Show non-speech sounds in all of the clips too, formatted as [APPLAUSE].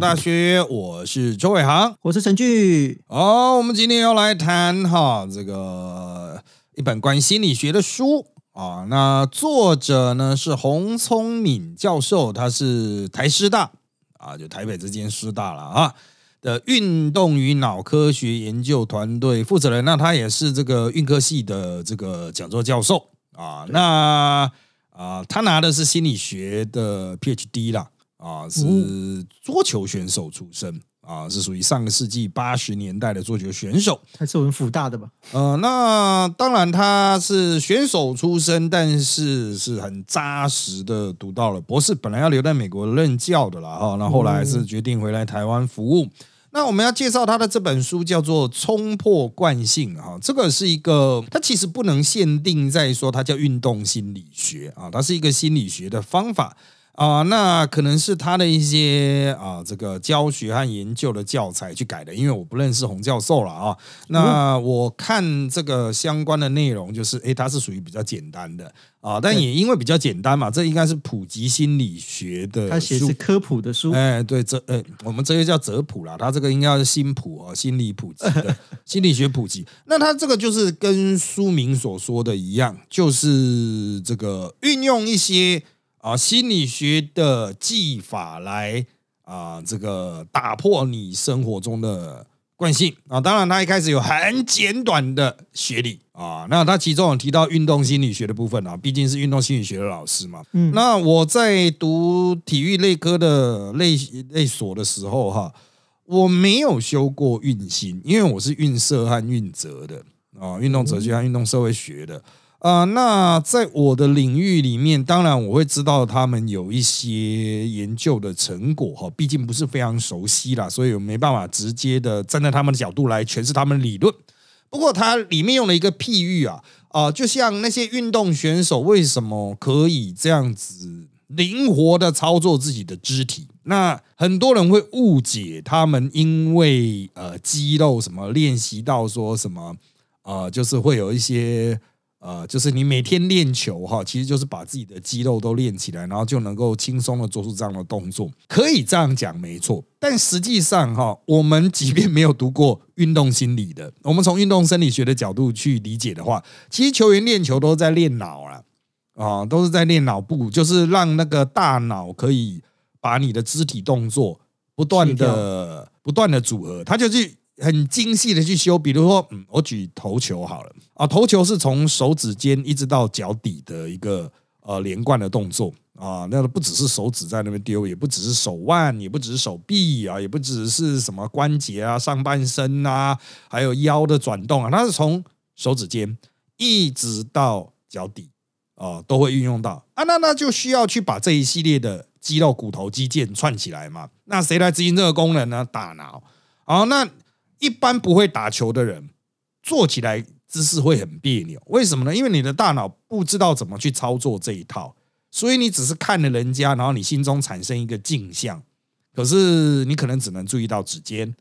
大学，我是周伟航。我是陈俊，好，我们今天要来谈哈这个一本关于心理学的书啊。那作者呢是洪聪敏教授，他是台师大啊，就台北这间师大了啊的运动与脑科学研究团队负责人。那他也是这个运科系的这个讲座教授啊。那啊，他拿的是心理学的 PhD 啦，啊，是桌球选手出身。啊，是属于上个世纪八十年代的桌球选手。还是我们福大的吧？呃，那当然他是选手出身，但是是很扎实的读到了博士。本来要留在美国任教的啦，哈，那后来是决定回来台湾服务。那我们要介绍他的这本书叫做《冲破惯性》哈，这个是一个，它其实不能限定在说它叫运动心理学啊，它是一个心理学的方法。啊，那可能是他的一些啊，这个教学和研究的教材去改的，因为我不认识洪教授了啊。那我看这个相关的内容，就是诶，它是属于比较简单的啊，但也因为比较简单嘛，这应该是普及心理学的他写的是科普的书，哎，对，这呃，我们这个叫哲普啦，他这个应该是新普啊，心理普及的 [LAUGHS] 心理学普及。那他这个就是跟书名所说的一样，就是这个运用一些。啊，心理学的技法来啊，这个打破你生活中的惯性啊。当然，他一开始有很简短的学历啊。那他其中有提到运动心理学的部分啊，毕竟是运动心理学的老师嘛。嗯，那我在读体育类科的类类所的时候哈，我没有修过运心，因为我是运社和运哲的啊，运动哲学和运动社会学的。啊，那在我的领域里面，当然我会知道他们有一些研究的成果哈，毕竟不是非常熟悉啦，所以我没办法直接的站在他们的角度来诠释他们理论。不过它里面用了一个譬喻啊，啊，就像那些运动选手为什么可以这样子灵活的操作自己的肢体？那很多人会误解他们，因为呃肌肉什么练习到说什么呃，就是会有一些。呃，就是你每天练球哈，其实就是把自己的肌肉都练起来，然后就能够轻松的做出这样的动作，可以这样讲没错。但实际上哈，我们即便没有读过运动心理的，我们从运动生理学的角度去理解的话，其实球员练球都在练脑啊，啊，都是在练脑部，就是让那个大脑可以把你的肢体动作不断的不断的组合，它就去。很精细的去修，比如说，嗯，我举头球好了啊，头球是从手指尖一直到脚底的一个呃连贯的动作啊，那不只是手指在那边丢，也不只是手腕，也不只是手臂啊，也不只是什么关节啊、上半身啊，还有腰的转动啊，它是从手指尖一直到脚底啊，都会运用到啊，那那就需要去把这一系列的肌肉、骨头、肌腱串起来嘛，那谁来执行这个功能呢？大脑好，那。一般不会打球的人，做起来姿势会很别扭。为什么呢？因为你的大脑不知道怎么去操作这一套，所以你只是看了人家，然后你心中产生一个镜像。可是你可能只能注意到指尖，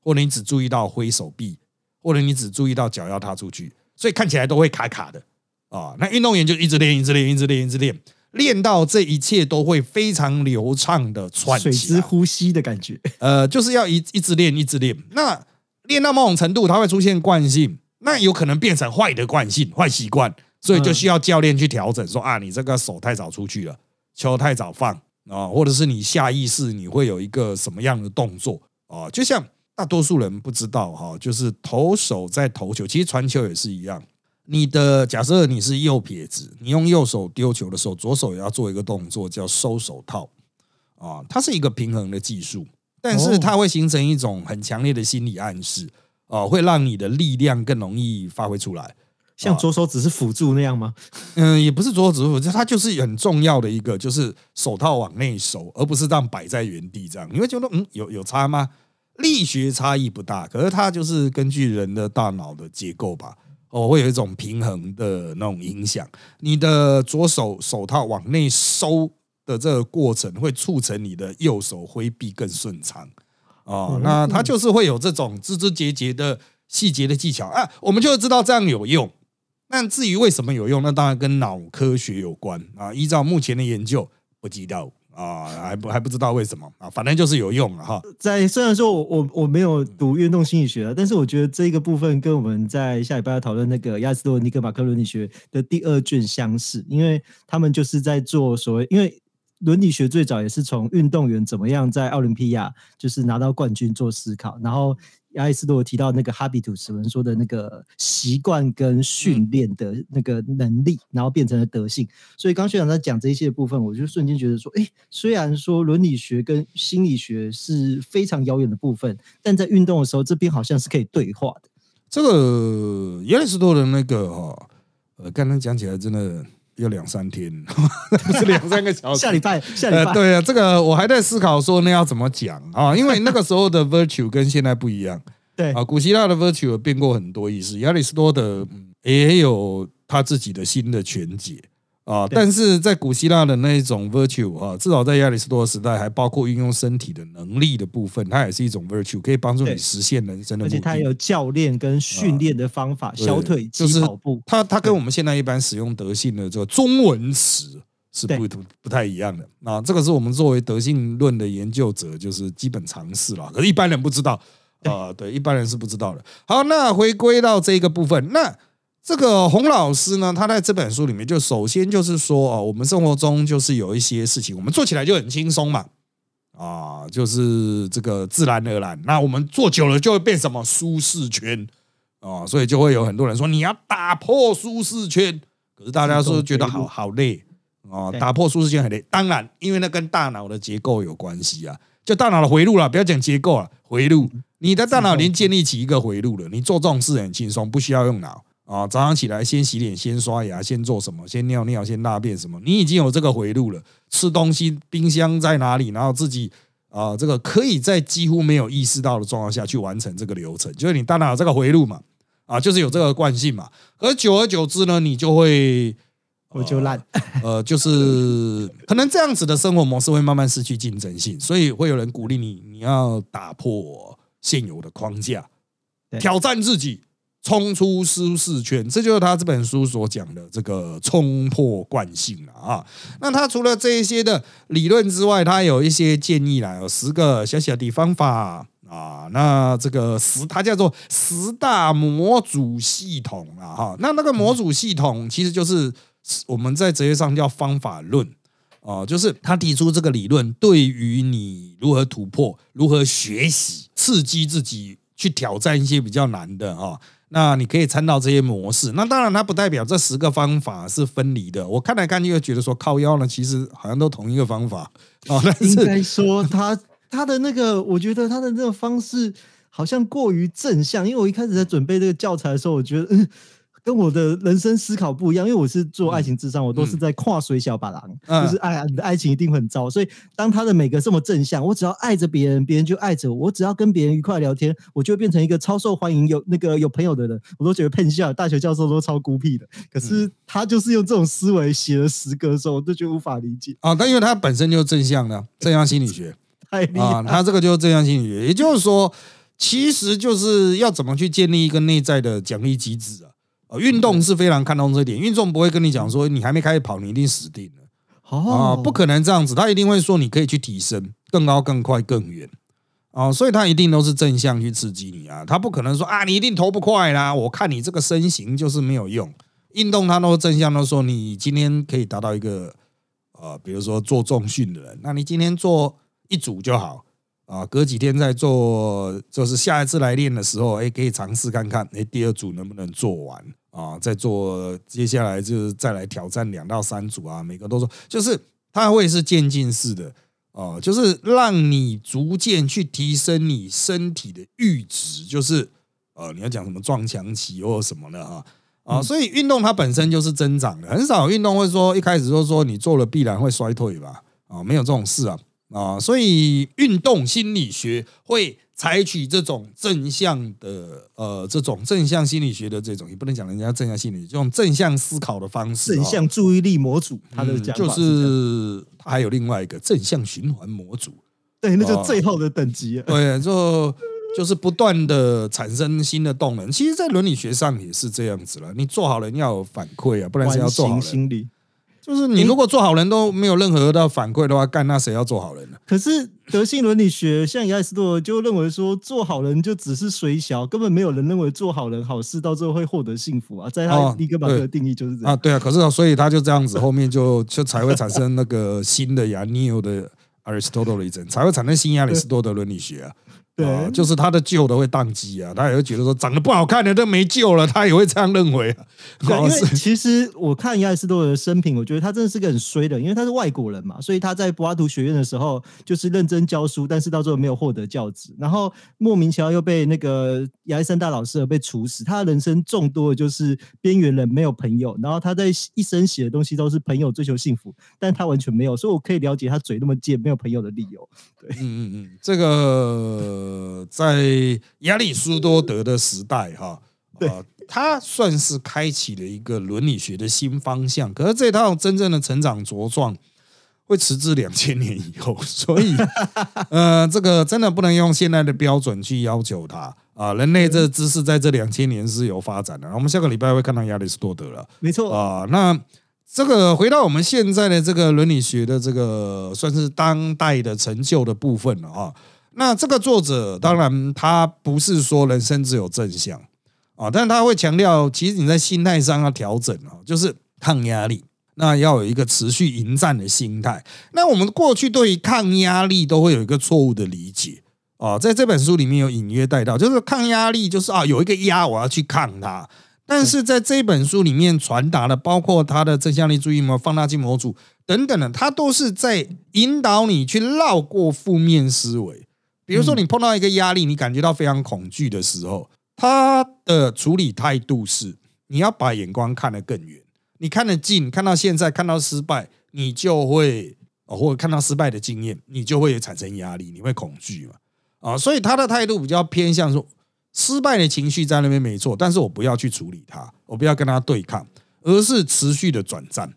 或者你只注意到挥手臂，或者你只注意到脚要踏出去，所以看起来都会卡卡的啊。那运动员就一直练，一直练，一直练，一直练，练到这一切都会非常流畅的喘水之呼吸的感觉。呃，就是要一一直练，一直练。那练到某种程度，它会出现惯性，那有可能变成坏的惯性、坏习惯，所以就需要教练去调整，说啊，你这个手太早出去了，球太早放啊，或者是你下意识你会有一个什么样的动作啊？就像大多数人不知道哈，就是投手在投球，其实传球也是一样。你的假设你是右撇子，你用右手丢球的时候，左手也要做一个动作叫收手套啊，它是一个平衡的技术。但是它会形成一种很强烈的心理暗示，哦，会让你的力量更容易发挥出来。像左手只是辅助那样吗？嗯，也不是左手只是辅助，它就是很重要的一个，就是手套往内收，而不是这样摆在原地这样。你会觉得，嗯，有有差吗？力学差异不大，可是它就是根据人的大脑的结构吧，哦，会有一种平衡的那种影响。你的左手手套往内收。的这个过程会促成你的右手挥臂更顺畅啊，那它就是会有这种枝枝节节的细节的技巧啊，我们就知道这样有用那至于为什么有用，那当然跟脑科学有关啊。依照目前的研究，不知道啊，还不还不知道为什么啊，反正就是有用了哈。在虽然说我我我没有读运动心理学，但是我觉得这个部分跟我们在下礼拜要讨论那个亚里士多尼格马克伦理学的第二卷相似，因为他们就是在做所谓因为。伦理学最早也是从运动员怎么样在奥林匹亚就是拿到冠军做思考，然后亚里士多德提到那个哈比图斯文说的那个习惯跟训练的那个能力，然后变成了德性。所以刚学长在讲这一些部分，我就瞬间觉得说，哎，虽然说伦理学跟心理学是非常遥远的部分，但在运动的时候，这边好像是可以对话的。这个亚里士多的那个哈，呃，刚刚讲起来真的。要两三天，[LAUGHS] 不是两三个小时。下礼拜，下礼拜。对啊，这个我还在思考说那要怎么讲啊？[LAUGHS] 因为那个时候的 virtue 跟现在不一样。对啊，古希腊的 virtue 变过很多意思，亚里士多德也有他自己的新的全解。啊，但是在古希腊的那一种 virtue 啊，至少在亚里士多德时代，还包括运用身体的能力的部分，它也是一种 virtue，可以帮助你实现人生的目的。而且它有教练跟训练的方法，小腿就是跑步。它它跟我们现在一般使用德性的这个中文词是不不太一样的。那这个是我们作为德性论的研究者，就是基本常识了。可是一般人不知道啊，对，一般人是不知道的。好，那回归到这个部分，那。这个洪老师呢，他在这本书里面就首先就是说哦，我们生活中就是有一些事情，我们做起来就很轻松嘛，啊，就是这个自然而然。那我们做久了就会变什么舒适圈啊，所以就会有很多人说你要打破舒适圈。可是大家说觉得好好累啊，打破舒适圈很累。当然，因为那跟大脑的结构有关系啊，就大脑的回路了，不要讲结构了，回路，你的大脑已经建立起一个回路了，你做这种事很轻松，不需要用脑。啊，早上起来先洗脸，先刷牙，先做什么？先尿尿，先大便什么？你已经有这个回路了。吃东西，冰箱在哪里？然后自己啊，这个可以在几乎没有意识到的状况下去完成这个流程，就是你大脑有这个回路嘛？啊，就是有这个惯性嘛。而久而久之呢，你就会我就烂。呃，就是可能这样子的生活模式会慢慢失去竞争性，所以会有人鼓励你，你要打破现有的框架，挑战自己。冲出舒适圈，这就是他这本书所讲的这个冲破惯性了啊。那他除了这一些的理论之外，他有一些建议啦，有十个小小的方法啊。那这个十，它叫做十大模组系统啊。哈。那那个模组系统其实就是我们在哲学上叫方法论哦，就是他提出这个理论，对于你如何突破、如何学习、刺激自己去挑战一些比较难的啊。那你可以参照这些模式，那当然它不代表这十个方法是分离的。我看来看去又觉得说靠腰呢，其实好像都同一个方法哦。应该说他他的那个，我觉得他的那个方式好像过于正向，因为我一开始在准备这个教材的时候，我觉得嗯。跟我的人生思考不一样，因为我是做爱情智商，我都是在跨水小把郎，就是爱你的爱情一定很糟。所以当他的每个这么正向，我只要爱着别人，别人就爱着我；我只要跟别人愉快聊天，我就变成一个超受欢迎、有那个有朋友的人。我都觉得喷笑，大学教授都超孤僻的。可是他就是用这种思维写了十个的时候，我都觉得无法理解啊。但因为他本身就是正向的，正向心理学 [LAUGHS] 太厉害，他这个就是正向心理学，也就是说，其实就是要怎么去建立一个内在的奖励机制啊。啊，运动是非常看重这一点。运动不会跟你讲说，你还没开始跑，你一定死定了。啊，不可能这样子，他一定会说你可以去提升，更高、更快、更远。啊，所以他一定都是正向去刺激你啊，他不可能说啊，你一定投不快啦。我看你这个身形就是没有用。运动他都正向都说，你今天可以达到一个呃，比如说做重训的人，那你今天做一组就好。啊，隔几天再做，就是下一次来练的时候，哎，可以尝试看看，哎，第二组能不能做完啊？再做，接下来就是再来挑战两到三组啊，每个都说，就是它会是渐进式的啊，就是让你逐渐去提升你身体的阈值，就是呃，你要讲什么撞墙期或什么的啊啊，所以运动它本身就是增长的，很少运动会说一开始就说你做了必然会衰退吧？啊，没有这种事啊。啊，所以运动心理学会采取这种正向的，呃，这种正向心理学的这种，也不能讲人家正向心理，这种正向思考的方式，正向注意力模组，他的讲法就是还有另外一个正向循环模组，对，那就最后的等级，对，就就是不断的产生新的动能。其实，在伦理学上也是这样子了。你做好人要有反馈啊，不然是要做好人？心理。就是你如果做好人都没有任何的反馈的话，干那谁要做好人呢？可是德性伦理学像亚里士多德就认为说，做好人就只是水小，根本没有人认为做好人好事到最后会获得幸福啊。在他尼格马克的定义就是这样啊，对啊。可是所以他就这样子，后面就就才会产生那个新的亚 [LAUGHS] 尼欧的 Aristotle 才会产生新亚里士多德伦理学啊。对，就是他的旧的会宕机啊，他也会觉得说长得不好看的都没救了，他也会这样认为啊。[LAUGHS] 对，因为 [LAUGHS] 其实我看亚里士多德的生平，我觉得他真的是个很衰的，因为他是外国人嘛，所以他在柏拉图学院的时候就是认真教书，但是到最后没有获得教职，然后莫名其妙又被那个亚历山大老师而被处死。他的人生众多的就是边缘人，没有朋友，然后他在一生写的东西都是朋友追求幸福，但他完全没有，所以我可以了解他嘴那么贱，没有朋友的理由。对，嗯嗯嗯，这个。呃，在亚里士多德的时代，哈，啊，他算是开启了一个伦理学的新方向。可是这套真正的成长茁壮，会迟至两千年以后。所以，[LAUGHS] 呃，这个真的不能用现在的标准去要求他啊。人类这知识在这两千年是有发展的。我们下个礼拜会看到亚里士多德了，没错啊。那这个回到我们现在的这个伦理学的这个算是当代的成就的部分了啊。那这个作者当然他不是说人生只有正向啊，但他会强调，其实你在心态上要调整啊，就是抗压力，那要有一个持续迎战的心态。那我们过去对于抗压力都会有一个错误的理解啊，在这本书里面有隐约带到，就是抗压力就是啊有一个压我要去抗它，但是在这本书里面传达的，包括他的正向力注意模、放大镜模组等等的，他都是在引导你去绕过负面思维。比如说，你碰到一个压力，你感觉到非常恐惧的时候，他的处理态度是：你要把眼光看得更远，你看得近，看到现在，看到失败，你就会或者看到失败的经验，你就会产生压力，你会恐惧嘛？啊，所以他的态度比较偏向说，失败的情绪在那边没错，但是我不要去处理它，我不要跟他对抗，而是持续的转战，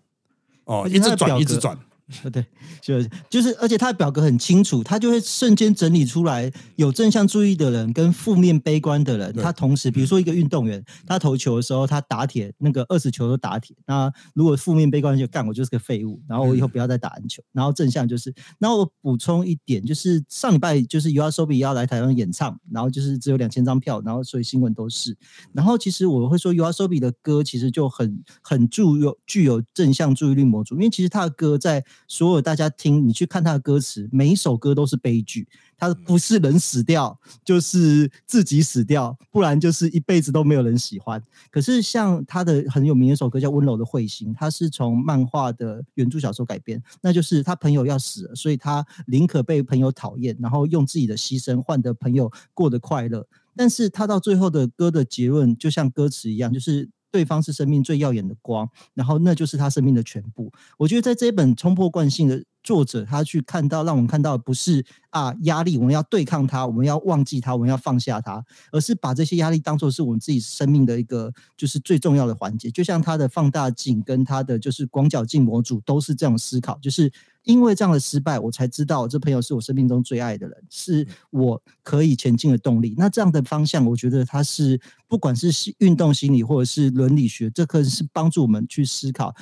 哦，一直转，一直转。[LAUGHS] 对，就就是，而且他的表格很清楚，他就会瞬间整理出来有正向注意的人跟负面悲观的人。他同时，比如说一个运动员，他投球的时候，他打铁，那个二十球都打铁。那如果负面悲观就干，我就是个废物，然后我以后不要再打篮球。然后正向就是，然后我补充一点，就是上礼拜就是 U R Sobi 要来台湾演唱，然后就是只有两千张票，然后所以新闻都是。然后其实我会说 U R Sobi 的歌其实就很很具有具有正向注意力模组，因为其实他的歌在。所有大家听，你去看他的歌词，每一首歌都是悲剧。他不是人死掉，就是自己死掉，不然就是一辈子都没有人喜欢。可是像他的很有名的一首歌叫《温柔的彗星》，他是从漫画的原著小说改编，那就是他朋友要死了，所以他宁可被朋友讨厌，然后用自己的牺牲换得朋友过得快乐。但是他到最后的歌的结论，就像歌词一样，就是。对方是生命最耀眼的光，然后那就是他生命的全部。我觉得在这一本冲破惯性的作者，他去看到，让我们看到不是啊压力，我们要对抗它，我们要忘记它，我们要放下它，而是把这些压力当做是我们自己生命的一个就是最重要的环节。就像他的放大镜跟他的就是广角镜模组都是这样思考，就是。因为这样的失败，我才知道这朋友是我生命中最爱的人，是我可以前进的动力。那这样的方向，我觉得它是不管是运动心理或者是伦理学，这可能是帮助我们去思考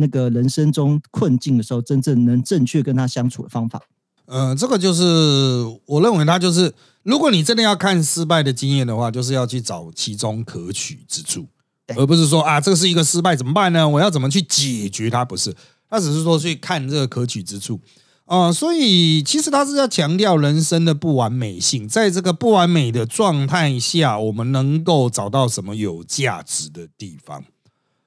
那个人生中困境的时候，真正能正确跟他相处的方法。呃，这个就是我认为他就是，如果你真的要看失败的经验的话，就是要去找其中可取之处，而不是说啊，这是一个失败怎么办呢？我要怎么去解决它？不是。他只是说去看这个可取之处啊，所以其实他是要强调人生的不完美性，在这个不完美的状态下，我们能够找到什么有价值的地方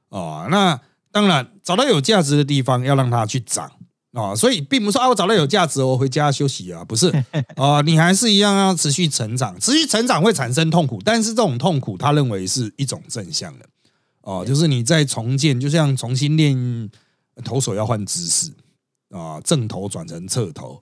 啊？那当然，找到有价值的地方要让它去涨啊，所以并不是说啊，我找到有价值，我回家休息啊，不是。啊，[LAUGHS] 你还是一样要持续成长，持续成长会产生痛苦，但是这种痛苦他认为是一种正向的。哦，就是你在重建，就像重新练。投手要换姿势啊，正头转成侧头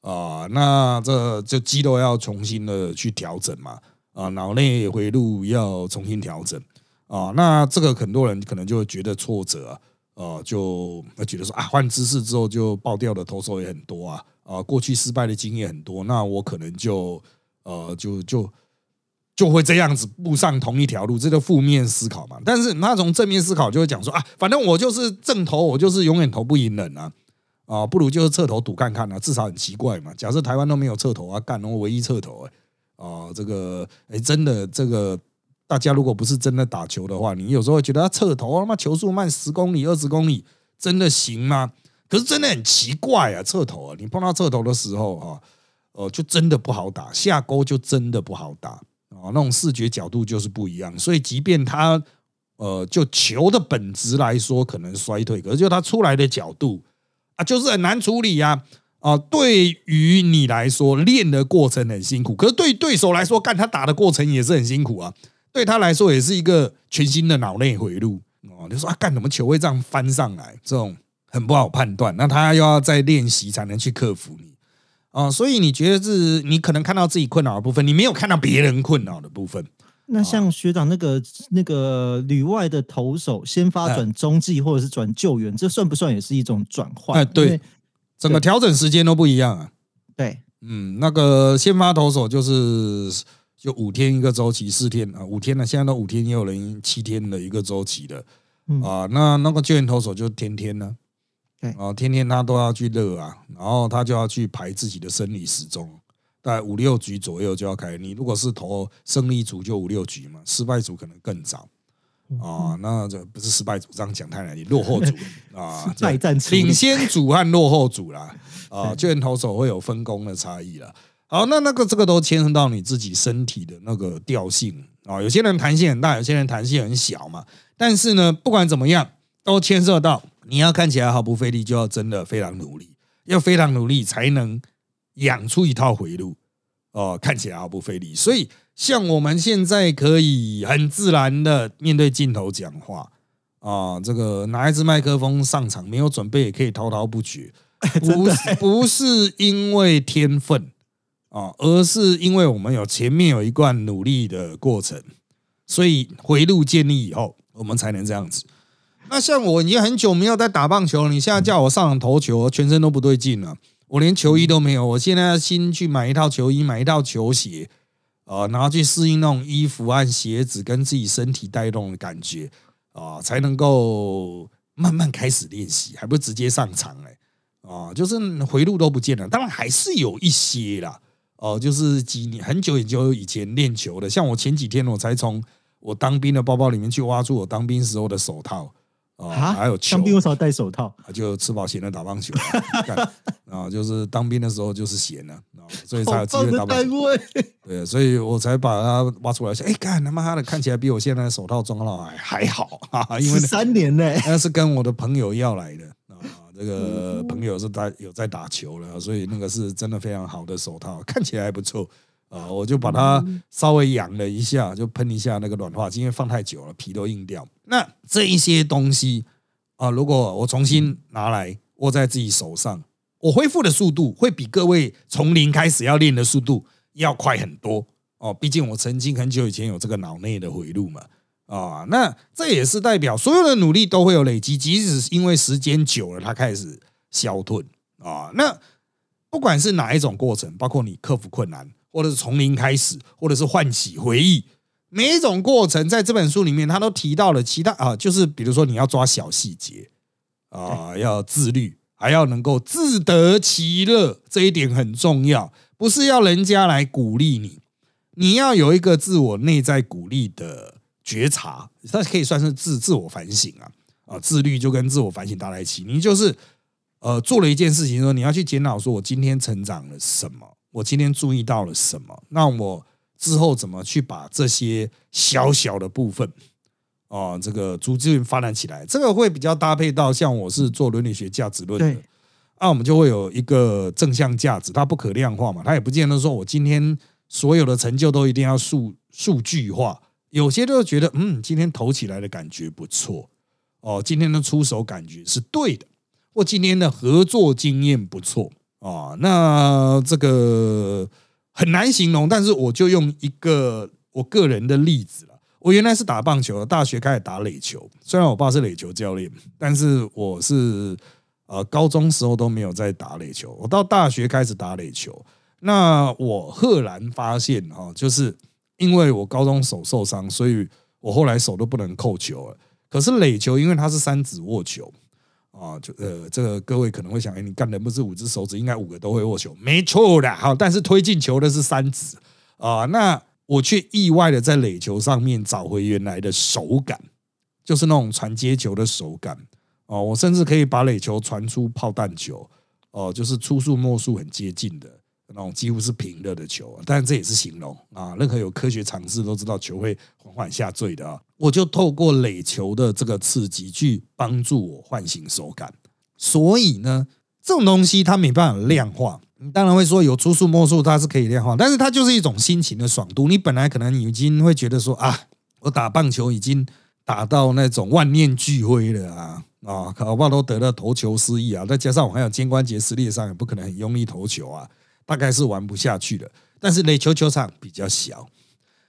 啊，那这就肌肉要重新的去调整嘛啊，脑内回路要重新调整啊，那这个很多人可能就会觉得挫折啊，就觉得说啊，换姿势之后就爆掉的投手也很多啊啊，过去失败的经验很多，那我可能就呃，就就就会这样子步上同一条路，这个负面思考嘛。但是他从正面思考就会讲说啊，反正我就是正投，我就是永远投不赢人啊，啊，不如就是侧头赌看看啊，至少很奇怪嘛。假设台湾都没有侧头啊，干我唯一侧头哎，啊，这个哎，真的这个大家如果不是真的打球的话，你有时候会觉得他侧头他妈球速慢十公里、二十公里，真的行吗？可是真的很奇怪啊，侧头啊，你碰到侧头的时候啊，呃，就真的不好打，下钩就真的不好打。啊，那种视觉角度就是不一样，所以即便他呃，就球的本质来说可能衰退，可是就他出来的角度啊，就是很难处理呀。啊，对于你来说练的过程很辛苦，可是对对手来说，干他打的过程也是很辛苦啊。对他来说也是一个全新的脑内回路哦。你说啊，干什么球会这样翻上来？这种很不好判断。那他又要再练习才能去克服你。啊，所以你觉得是你可能看到自己困扰的部分，你没有看到别人困扰的部分。那像学长那个那个旅外的投手，先发转中继或者是转救援，这算不算也是一种转换？哎，对，整个调整时间都不一样啊。对，嗯，那个先发投手就是就五天一个周期，四天啊，五天了，现在都五天，也有人七天的一个周期的啊。那那个救援投手就天天呢。啊，天天他都要去热啊，然后他就要去排自己的生理时钟，大概五六局左右就要开。你如果是投胜利组，就五六局嘛，失败组可能更早啊。那这不是失败组，这样讲太难听。落后组啊，[LAUGHS] 败战领先组和落后组啦，[LAUGHS] 啊，救援投手会有分工的差异了。好，那那个这个都牵涉到你自己身体的那个调性啊。有些人弹性很大，有些人弹性很小嘛。但是呢，不管怎么样，都牵涉到。你要看起来毫不费力，就要真的非常努力，要非常努力才能养出一套回路哦。看起来毫不费力，所以像我们现在可以很自然的面对镜头讲话啊，这个拿一支麦克风上场，没有准备也可以滔滔不绝，[LAUGHS] 不是不是因为天分啊，而是因为我们有前面有一段努力的过程，所以回路建立以后，我们才能这样子。那像我已经很久没有在打棒球了，你现在叫我上场投球，全身都不对劲了。我连球衣都没有，我现在要新去买一套球衣，买一套球鞋，啊，然后去适应那种衣服和鞋子跟自己身体带动的感觉啊，才能够慢慢开始练习，还不直接上场哎，啊，就是回路都不见了。当然还是有一些啦，哦，就是几年很久很久以前练球的，像我前几天我才从我当兵的包包里面去挖出我当兵时候的手套。啊，还有当兵为什么戴手套？就吃饱闲了打棒球啊，就是当兵的时候就是闲了，所以才有机会打棒球。对，所以我才把它挖出来。说，哎，干他妈的，看起来比我现在的手套装了还还好哈哈！因为三年呢，那是跟我的朋友要来的啊。这个朋友是在有在打球了，所以那个是真的非常好的手套，[LAUGHS] 看起来还不错。啊，我就把它稍微养了一下，就喷一下那个软化剂，因为放太久了，皮都硬掉。那这一些东西啊，如果我重新拿来握在自己手上，我恢复的速度会比各位从零开始要练的速度要快很多哦。毕竟我曾经很久以前有这个脑内的回路嘛，啊，那这也是代表所有的努力都会有累积，即使因为时间久了，它开始消退啊。那不管是哪一种过程，包括你克服困难。或者是从零开始，或者是唤起回忆，每一种过程在这本书里面，他都提到了其他啊，就是比如说你要抓小细节啊，要自律，还要能够自得其乐，这一点很重要。不是要人家来鼓励你，你要有一个自我内在鼓励的觉察，它可以算是自自我反省啊啊，自律就跟自我反省搭在一起，你就是呃做了一件事情，说你要去检讨，说我今天成长了什么。我今天注意到了什么？那我之后怎么去把这些小小的部分，哦，这个逐渐发展起来？这个会比较搭配到像我是做伦理学价值论的，那我们就会有一个正向价值，它不可量化嘛，它也不见得说我今天所有的成就都一定要数数据化，有些就觉得嗯，今天投起来的感觉不错，哦，今天的出手感觉是对的，或今天的合作经验不错。啊，那这个很难形容，但是我就用一个我个人的例子了。我原来是打棒球，大学开始打垒球。虽然我爸是垒球教练，但是我是呃高中时候都没有在打垒球。我到大学开始打垒球。那我赫然发现哈，就是因为我高中手受伤，所以我后来手都不能扣球了。可是垒球，因为它是三指握球啊，就呃，这个各位可能会想，哎，你干的不是五只手指，应该五个都会握球，没错的。好，但是推进球的是三指啊，那我却意外的在垒球上面找回原来的手感，就是那种传接球的手感哦。我甚至可以把垒球传出炮弹球哦，就是初速末速很接近的。那种几乎是平的的球，但这也是形容啊。任何有科学常识都知道，球会缓缓下坠的啊。我就透过垒球的这个刺激去帮助我唤醒手感。所以呢，这种东西它没办法量化。你当然会说有初速末速，它是可以量化，但是它就是一种心情的爽度。你本来可能已经会觉得说啊，我打棒球已经打到那种万念俱灰了啊啊，搞不好都得了投球失忆啊。再加上我还有肩关节撕裂伤，也不可能很用力投球啊。大概是玩不下去了，但是垒球球场比较小，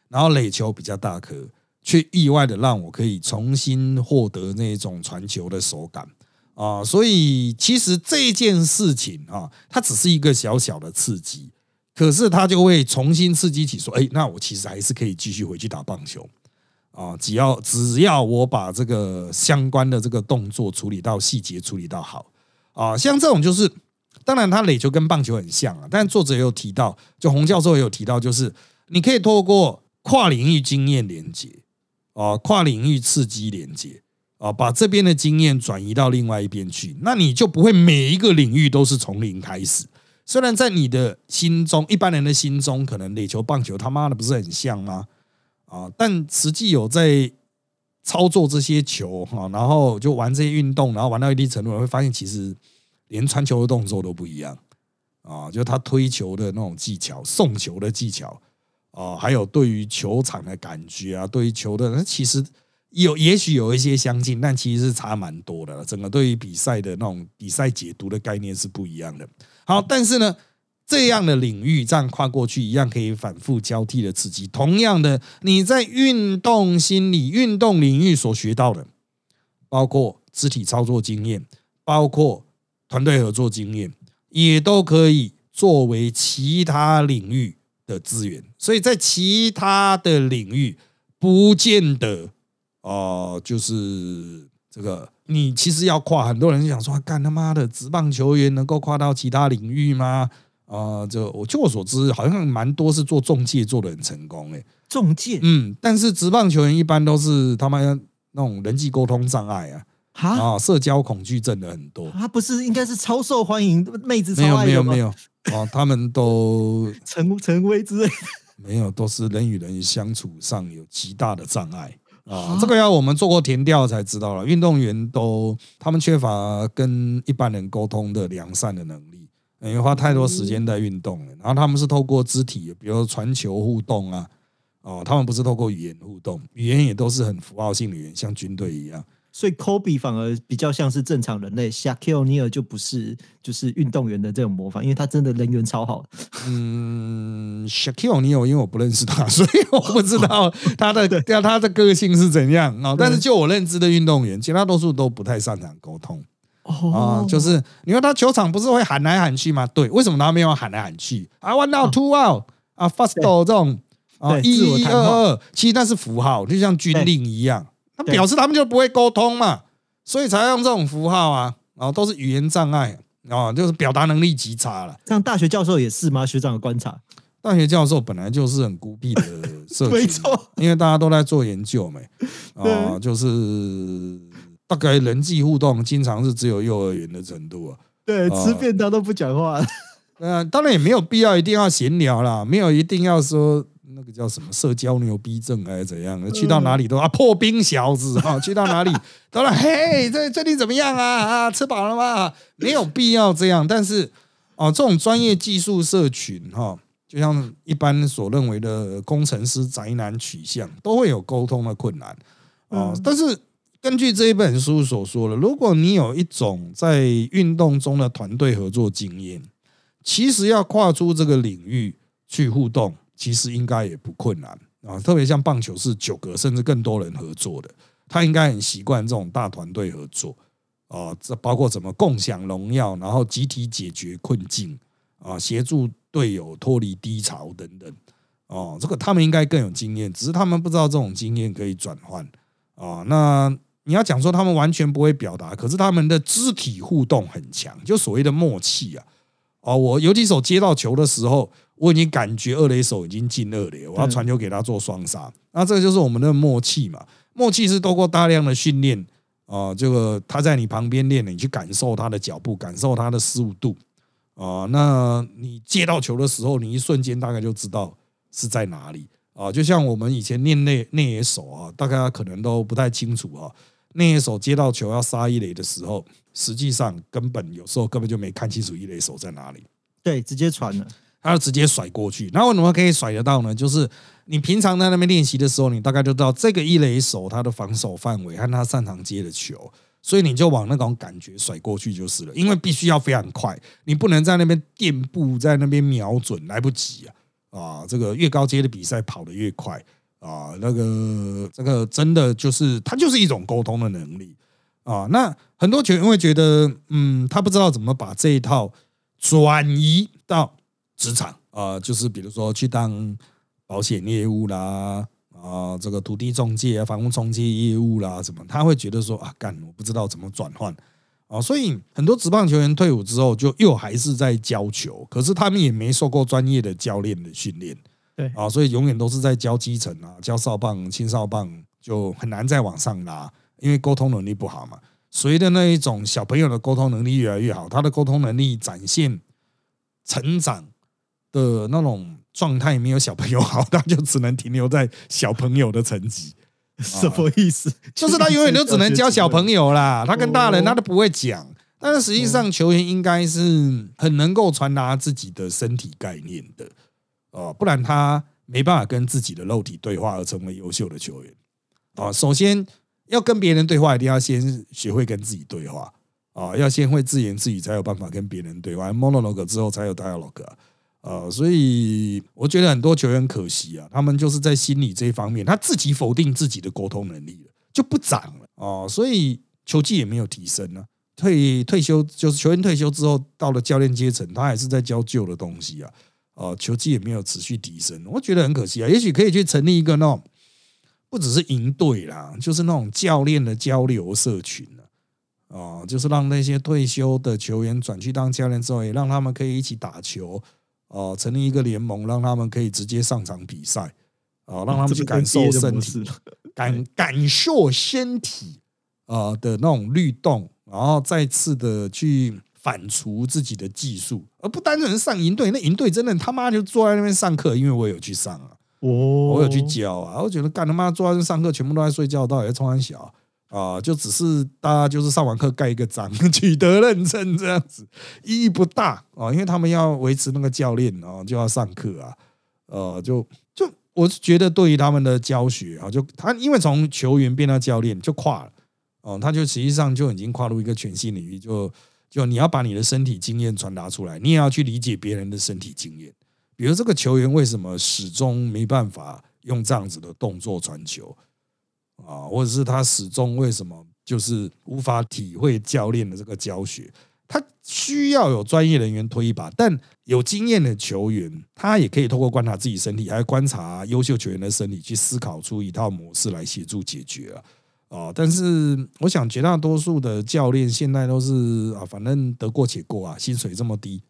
然后垒球比较大颗，却意外的让我可以重新获得那种传球的手感啊！所以其实这件事情啊，它只是一个小小的刺激，可是它就会重新刺激起说，哎，那我其实还是可以继续回去打棒球啊！只要只要我把这个相关的这个动作处理到细节处理到好啊，像这种就是。当然，他垒球跟棒球很像啊，但作者也有提到，就洪教授也有提到，就是你可以透过跨领域经验连接啊，跨领域刺激连接啊，把这边的经验转移到另外一边去，那你就不会每一个领域都是从零开始。虽然在你的心中，一般人的心中，可能垒球、棒球他妈的不是很像吗？啊，但实际有在操作这些球哈，然后就玩这些运动，然后玩到一定程度，会发现其实。连传球的动作都不一样啊！就他推球的那种技巧、送球的技巧啊，还有对于球场的感觉啊，对于球的，其实有也许有一些相近，但其实是差蛮多的。整个对于比赛的那种比赛解读的概念是不一样的。好，但是呢，这样的领域这样跨过去，一样可以反复交替的刺激。同样的，你在运动心理、运动领域所学到的，包括肢体操作经验，包括。团队合作经验也都可以作为其他领域的资源，所以在其他的领域不见得哦，就是这个你其实要跨，很多人想说，干他妈的职棒球员能够跨到其他领域吗？啊，就我据我所知，好像蛮多是做中介做的很成功诶，中介，嗯，但是职棒球员一般都是他们那种人际沟通障碍啊。啊，社交恐惧症的很多，他不是应该是超受欢迎妹子？没有没有没有，哦，他们都 [LAUGHS] 成成威之类的，没有，都是人与人相处上有极大的障碍啊。这个要我们做过填调才知道了。运动员都他们缺乏跟一般人沟通的良善的能力，因为花太多时间在运动了。然后他们是透过肢体，比如传球互动啊，哦，他们不是透过语言互动，语言也都是很符号性的语言，像军队一样。所以，Kobe 反而比较像是正常人类，Shaquille O'Neal 就不是，就是运动员的这种模仿，因为他真的人缘超好。嗯，Shaquille O'Neal 因为我不认识他，所以我不知道他的 [LAUGHS] 对他的个性是怎样啊。但是就我认知的运动员，绝大多数都不太擅长沟通。哦，就是你说他球场不是会喊来喊去吗？对，为什么他没有喊来喊去？I want out, two out 啊，fast 这种啊，一、一、二、二，其实那是符号，就像军令一样。他表示他们就不会沟通嘛，所以才用这种符号啊，然后都是语言障碍啊，就是表达能力极差了。像大学教授也是吗？学长的观察，大学教授本来就是很孤僻的社群，[LAUGHS] 没错，因为大家都在做研究嘛，啊，就是大概人际互动经常是只有幼儿园的程度啊。对，吃便当都不讲话。嗯，[LAUGHS] 当然也没有必要一定要闲聊啦，没有一定要说。那个叫什么社交牛逼症还是怎样？去到哪里都啊破冰小子啊！去到哪里都了 [LAUGHS] 嘿，这最近怎么样啊？啊，吃饱了吗？没有必要这样。但是哦，这种专业技术社群哈，就像一般所认为的工程师宅男取向，都会有沟通的困难啊。但是根据这一本书所说的，如果你有一种在运动中的团队合作经验，其实要跨出这个领域去互动。其实应该也不困难啊，特别像棒球是九个甚至更多人合作的，他应该很习惯这种大团队合作啊，这包括怎么共享荣耀，然后集体解决困境啊，协助队友脱离低潮等等。哦，这个他们应该更有经验，只是他们不知道这种经验可以转换。啊，那你要讲说他们完全不会表达，可是他们的肢体互动很强，就所谓的默契啊。哦，我有几手接到球的时候，我已经感觉二垒手已经进二垒，我要传球给他做双杀。那这个就是我们的默契嘛？默契是透过大量的训练啊，这个他在你旁边练，你去感受他的脚步，感受他的失误度啊。那你接到球的时候，你一瞬间大概就知道是在哪里。啊，就像我们以前练内内野手啊，大家可能都不太清楚啊。内野手接到球要杀一垒的时候，实际上根本有时候根本就没看清楚一垒手在哪里。对，直接传了，他就直接甩过去。那为什么可以甩得到呢？就是你平常在那边练习的时候，你大概就知道这个一垒手他的防守范围和他擅长接的球，所以你就往那种感觉甩过去就是了。因为必须要非常快，你不能在那边垫步，在那边瞄准，来不及啊。啊，这个越高阶的比赛跑得越快啊，那个这个真的就是它就是一种沟通的能力啊。那很多球员会觉得，嗯，他不知道怎么把这一套转移到职场啊，就是比如说去当保险业务啦，啊，这个土地中介啊、房屋中介业务啦，什么，他会觉得说啊，干，我不知道怎么转换。啊，所以很多职棒球员退伍之后，就又还是在教球，可是他们也没受过专业的教练的训练，对啊，所以永远都是在教基层啊，教少棒、青少棒，就很难再往上拉，因为沟通能力不好嘛。随着那一种小朋友的沟通能力越来越好，他的沟通能力展现成长的那种状态没有小朋友好，[LAUGHS] 他就只能停留在小朋友的层级。[LAUGHS] 什么意思？就是他永远都只能教小朋友啦，他跟大人他都不会讲。但是实际上，球员应该是很能够传达自己的身体概念的哦，不然他没办法跟自己的肉体对话而成为优秀的球员啊。首先要跟别人对话，一定要先学会跟自己对话啊，要先会自言自语，才有办法跟别人对话。monologue 之后才有 dialogue。呃，所以我觉得很多球员可惜啊，他们就是在心理这一方面，他自己否定自己的沟通能力了，就不长了哦，所以球技也没有提升呢。退退休就是球员退休之后到了教练阶层，他还是在教旧的东西啊，哦，球技也没有持续提升，我觉得很可惜啊。也许可以去成立一个那种不只是营队啦，就是那种教练的交流社群了，哦，就是让那些退休的球员转去当教练之后，也让他们可以一起打球。哦，成立一个联盟，让他们可以直接上场比赛，啊，让他们去感受身体，感感受身体啊的那种律动，然后再次的去反刍自己的技术，而不单纯上营队。那营队真的他妈就坐在那边上课，因为我有去上啊，哦，我有去教啊，我觉得干他妈坐在那上课，全部都在睡觉，到底在冲安小。啊，就只是大家就是上完课盖一个章，[LAUGHS] 取得认证这样子，意义不大啊，因为他们要维持那个教练啊，就要上课啊，呃，就就我是觉得对于他们的教学啊，就他因为从球员变到教练就跨了哦，他就实际上就已经跨入一个全新领域，就就你要把你的身体经验传达出来，你也要去理解别人的身体经验，比如这个球员为什么始终没办法用这样子的动作传球。啊，或者是他始终为什么就是无法体会教练的这个教学？他需要有专业人员推一把，但有经验的球员，他也可以透过观察自己身体，还观察优秀球员的身体，去思考出一套模式来协助解决啊。啊，但是我想绝大多数的教练现在都是啊，反正得过且过啊，薪水这么低。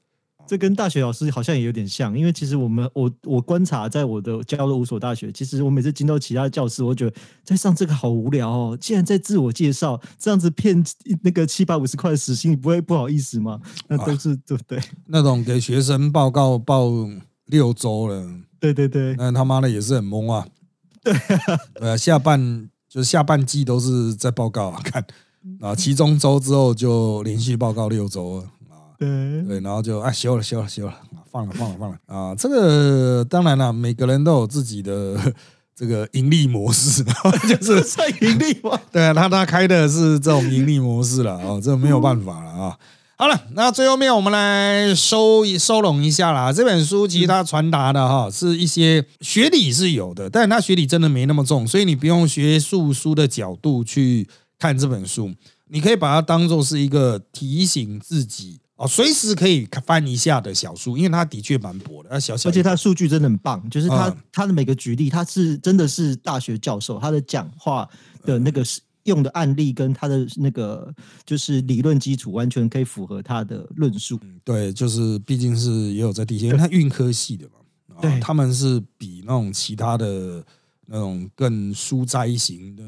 这跟大学老师好像也有点像，因为其实我们我我观察在我的教了五所大学，其实我每次进到其他教室，我觉得在上这个好无聊哦。既然在自我介绍，这样子骗那个七百五十块的时薪，你不会不好意思吗？那都是对不对？那种给学生报告报六周了，对对对，那他妈的也是很懵啊。对，呃，下半就是下半季都是在报告啊，看 [LAUGHS] 啊，其中周之后就连续报告六周了。对对，然后就啊修了修了修了，放了放了放了啊！这个当然了，每个人都有自己的 [LAUGHS] 这个盈利模式，就是 [LAUGHS] 算盈利吗？对啊，他他开的是这种盈利模式了啊，这没有办法了啊。好了，那最后面我们来收一收拢一下啦。这本书其实它传达的哈是一些学理是有的，但是它学理真的没那么重，所以你不用学术书的角度去看这本书，你可以把它当做是一个提醒自己。哦，随时可以翻一下的小书，因为它的确蛮薄的，它小小，而且它数据真的很棒，就是他嗯的每个举例，他是真的是大学教授，他的讲话的那个是用的案例跟他的那个就是理论基础，完全可以符合他的论述。对，就是毕竟是也有在地线，因为他运科系的嘛，啊对他们是比那种其他的那种更书斋型的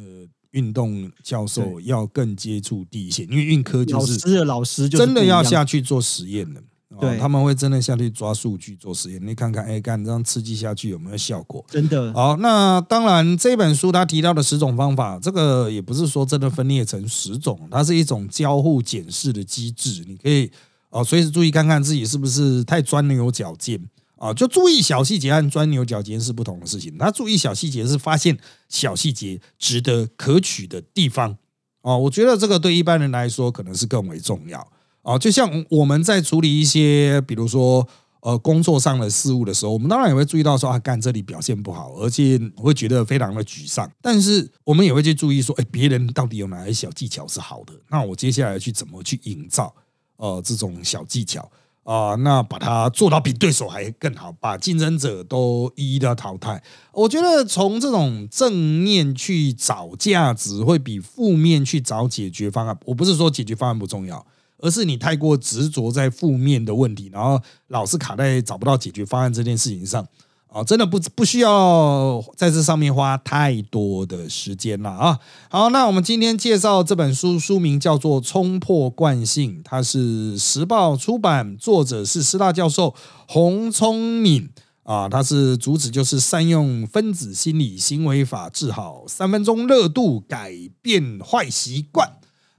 运动教授要更接触地线，因为运科就是老师的老师就真的要下去做实验的。哦对他们会真的下去抓数据做实验，你看看，哎，干这样刺激下去有没有效果？真的好，那当然，这本书他提到的十种方法，这个也不是说真的分裂成十种，它是一种交互检视的机制。你可以哦，随时注意看看自己是不是太钻牛角尖啊，就注意小细节和钻牛角尖是不同的事情。他注意小细节是发现小细节值得可取的地方哦，我觉得这个对一般人来说可能是更为重要哦。就像我们在处理一些，比如说。呃，工作上的事物的时候，我们当然也会注意到说啊，干这里表现不好，而且会觉得非常的沮丧。但是我们也会去注意说，哎，别人到底有哪些小技巧是好的？那我接下来去怎么去营造呃这种小技巧啊、那把它做到比对手还更好，把竞争者都一一的淘汰。我觉得从这种正面去找价值，会比负面去找解决方案。我不是说解决方案不重要。而是你太过执着在负面的问题，然后老是卡在找不到解决方案这件事情上啊，真的不不需要在这上面花太多的时间了啊。好，那我们今天介绍这本书，书名叫做《冲破惯性》，它是时报出版，作者是师大教授洪聪敏。啊，它是主旨就是善用分子心理行为法治好三分钟热度，改变坏习惯。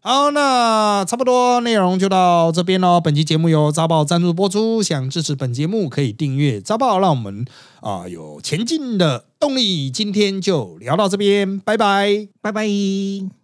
好，那差不多内容就到这边喽。本期节目由早报赞助播出，想支持本节目可以订阅早报，让我们啊、有前进的动力。今天就聊到这边，拜拜。拜拜。